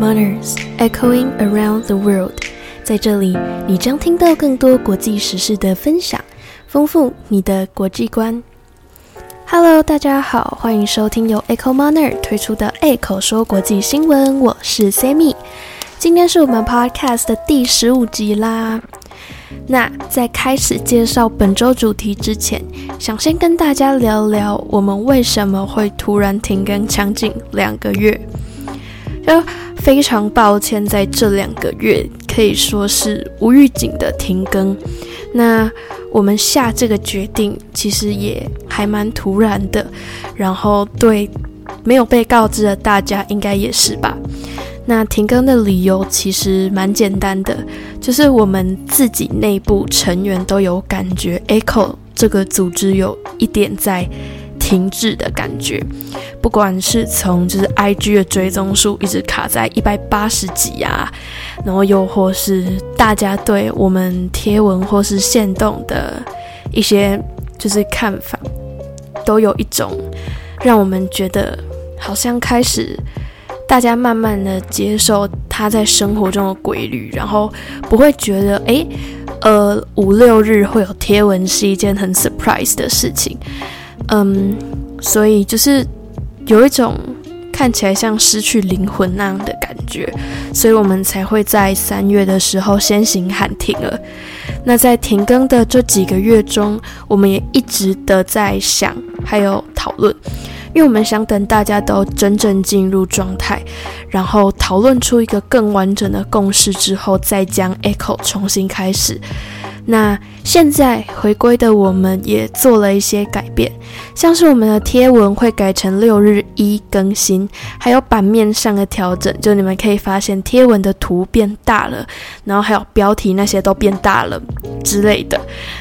Manners echoing around the world，在这里你将听到更多国际时事的分享，丰富你的国际观。Hello，大家好，欢迎收听由 Echo Manner 推出的 Echo 说国际新闻，我是 Sammy，今天是我们 Podcast 的第十五集啦。那在开始介绍本周主题之前，想先跟大家聊聊我们为什么会突然停更将近两个月。非常抱歉，在这两个月可以说是无预警的停更。那我们下这个决定其实也还蛮突然的，然后对没有被告知的大家应该也是吧。那停更的理由其实蛮简单的，就是我们自己内部成员都有感觉，Echo 这个组织有一点在。停滞的感觉，不管是从就是 I G 的追踪数一直卡在一百八十几啊，然后又或是大家对我们贴文或是线动的一些就是看法，都有一种让我们觉得好像开始大家慢慢的接受他在生活中的规律，然后不会觉得诶，呃五六日会有贴文是一件很 surprise 的事情。嗯，所以就是有一种看起来像失去灵魂那样的感觉，所以我们才会在三月的时候先行喊停了。那在停更的这几个月中，我们也一直的在想，还有讨论，因为我们想等大家都真正进入状态，然后讨论出一个更完整的共识之后，再将 Echo 重新开始。那现在回归的我们也做了一些改变，像是我们的贴文会改成六日一更新，还有版面上的调整，就你们可以发现贴文的图变大了，然后还有标题那些都变大了之类的，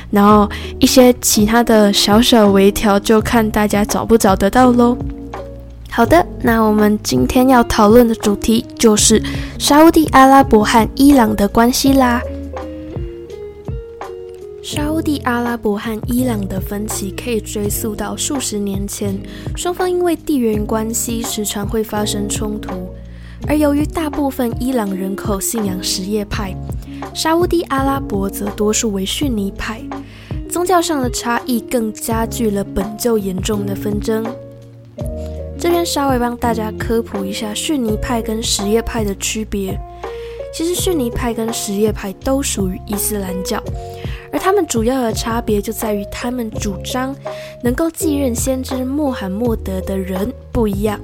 然后一些其他的小小微调，就看大家找不找得到喽。好的，那我们今天要讨论的主题就是沙地阿拉伯和伊朗的关系啦。沙地阿拉伯和伊朗的分歧可以追溯到数十年前，双方因为地缘关系时常会发生冲突。而由于大部分伊朗人口信仰什叶派，沙地阿拉伯则多数为逊尼派，宗教上的差异更加剧了本就严重的纷争。这边稍微帮大家科普一下逊尼派跟什叶派的区别。其实逊尼派跟什叶派都属于伊斯兰教。而他们主要的差别就在于，他们主张能够继任先知穆罕默德的人不一样。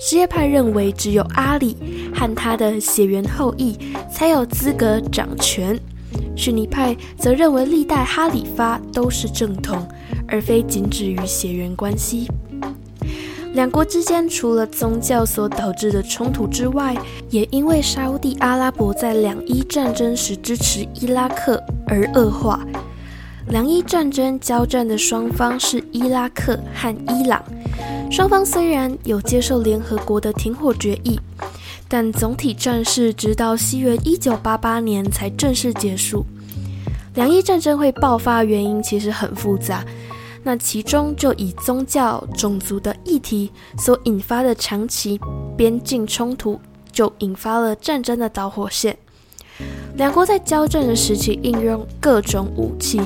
什叶派认为，只有阿里和他的血缘后裔才有资格掌权。逊尼派则认为，历代哈里发都是正统，而非仅止于血缘关系。两国之间除了宗教所导致的冲突之外，也因为沙地阿拉伯在两伊战争时支持伊拉克而恶化。两伊战争交战的双方是伊拉克和伊朗，双方虽然有接受联合国的停火决议，但总体战事直到西元一九八八年才正式结束。两伊战争会爆发原因其实很复杂。那其中就以宗教、种族的议题所引发的长期边境冲突，就引发了战争的导火线。两国在交战的时期应用各种武器，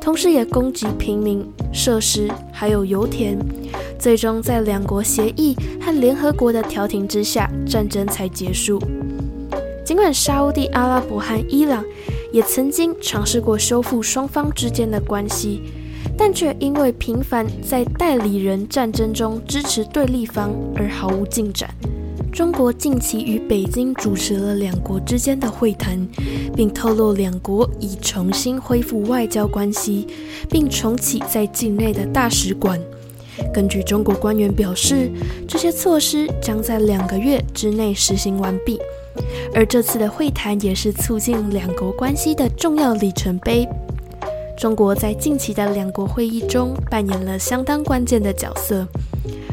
同时也攻击平民设施，还有油田。最终在两国协议和联合国的调停之下，战争才结束。尽管沙地阿拉伯和伊朗也曾经尝试过修复双方之间的关系。但却因为频繁在代理人战争中支持对立方而毫无进展。中国近期与北京主持了两国之间的会谈，并透露两国已重新恢复外交关系，并重启在境内的大使馆。根据中国官员表示，这些措施将在两个月之内实行完毕。而这次的会谈也是促进两国关系的重要里程碑。中国在近期的两国会议中扮演了相当关键的角色，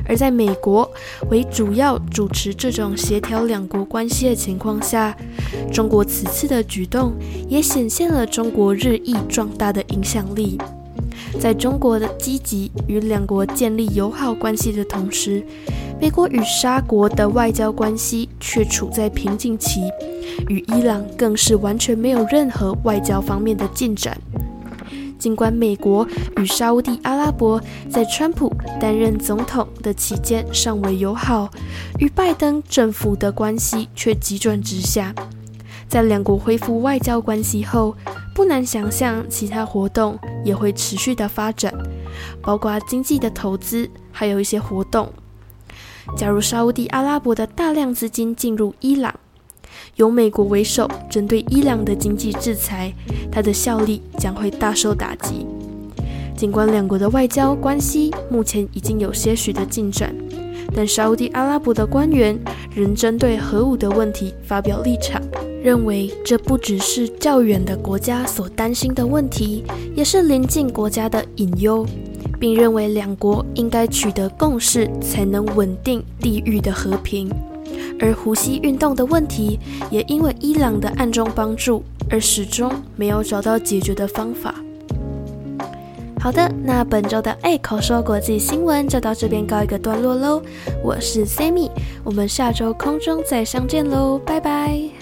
而在美国为主要主持这种协调两国关系的情况下，中国此次的举动也显现了中国日益壮大的影响力。在中国的积极与两国建立友好关系的同时，美国与沙国的外交关系却处在瓶颈期，与伊朗更是完全没有任何外交方面的进展。尽管美国与沙地阿拉伯在川普担任总统的期间尚未友好，与拜登政府的关系却急转直下。在两国恢复外交关系后，不难想象其他活动也会持续的发展，包括经济的投资，还有一些活动。假如沙地阿拉伯的大量资金进入伊朗，由美国为首针对伊朗的经济制裁，它的效力将会大受打击。尽管两国的外交关系目前已经有些许的进展，但沙地阿拉伯的官员仍针对核武的问题发表立场，认为这不只是较远的国家所担心的问题，也是邻近国家的隐忧，并认为两国应该取得共识，才能稳定地域的和平。而呼吸运动的问题，也因为伊朗的暗中帮助，而始终没有找到解决的方法。好的，那本周的爱口说国际新闻就到这边告一个段落喽。我是 Sammy，我们下周空中再相见喽，拜拜。